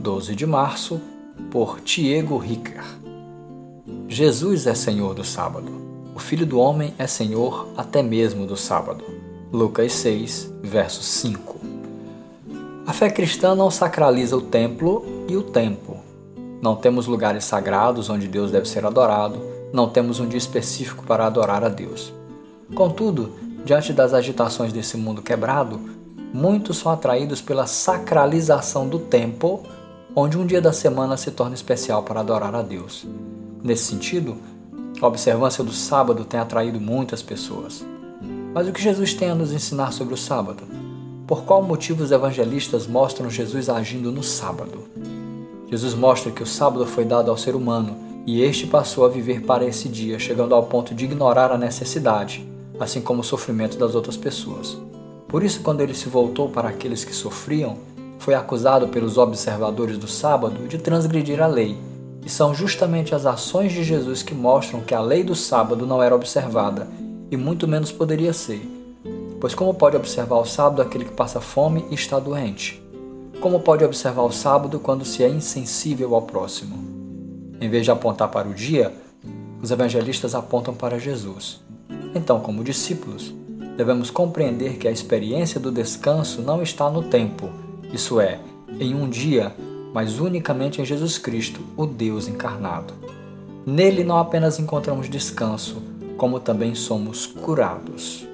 12 de março, por Tiago Ricker. Jesus é Senhor do sábado. O Filho do Homem é Senhor até mesmo do sábado. Lucas 6, verso 5. A fé cristã não sacraliza o templo e o tempo. Não temos lugares sagrados onde Deus deve ser adorado, não temos um dia específico para adorar a Deus. Contudo, diante das agitações desse mundo quebrado, muitos são atraídos pela sacralização do tempo, onde um dia da semana se torna especial para adorar a Deus. Nesse sentido, a observância do sábado tem atraído muitas pessoas. Mas o que Jesus tem a nos ensinar sobre o sábado? Por qual motivo os evangelistas mostram Jesus agindo no sábado? Jesus mostra que o sábado foi dado ao ser humano e este passou a viver para esse dia, chegando ao ponto de ignorar a necessidade, assim como o sofrimento das outras pessoas. Por isso, quando ele se voltou para aqueles que sofriam, foi acusado pelos observadores do sábado de transgredir a lei. E são justamente as ações de Jesus que mostram que a lei do sábado não era observada, e muito menos poderia ser. Pois, como pode observar o sábado aquele que passa fome e está doente? Como pode observar o sábado quando se é insensível ao próximo? Em vez de apontar para o dia, os evangelistas apontam para Jesus. Então, como discípulos, devemos compreender que a experiência do descanso não está no tempo, isso é, em um dia, mas unicamente em Jesus Cristo, o Deus encarnado. Nele não apenas encontramos descanso, como também somos curados.